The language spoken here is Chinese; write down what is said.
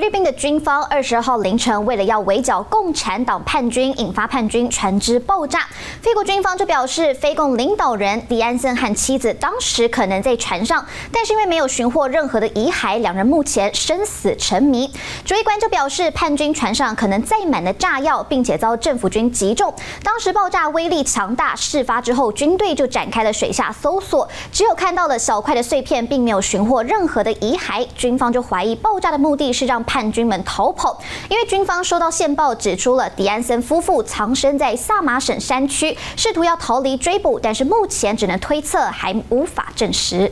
菲律宾的军方二十号凌晨，为了要围剿共产党叛军，引发叛军船只爆炸。菲国军方就表示，菲共领导人迪安森和妻子当时可能在船上，但是因为没有寻获任何的遗骸，两人目前生死成谜。指挥官就表示，叛军船上可能载满了炸药，并且遭政府军击中。当时爆炸威力强大，事发之后军队就展开了水下搜索，只有看到了小块的碎片，并没有寻获任何的遗骸。军方就怀疑爆炸的目的是让叛军们逃跑，因为军方收到线报，指出了迪安森夫妇藏身在萨马省山区，试图要逃离追捕，但是目前只能推测，还无法证实。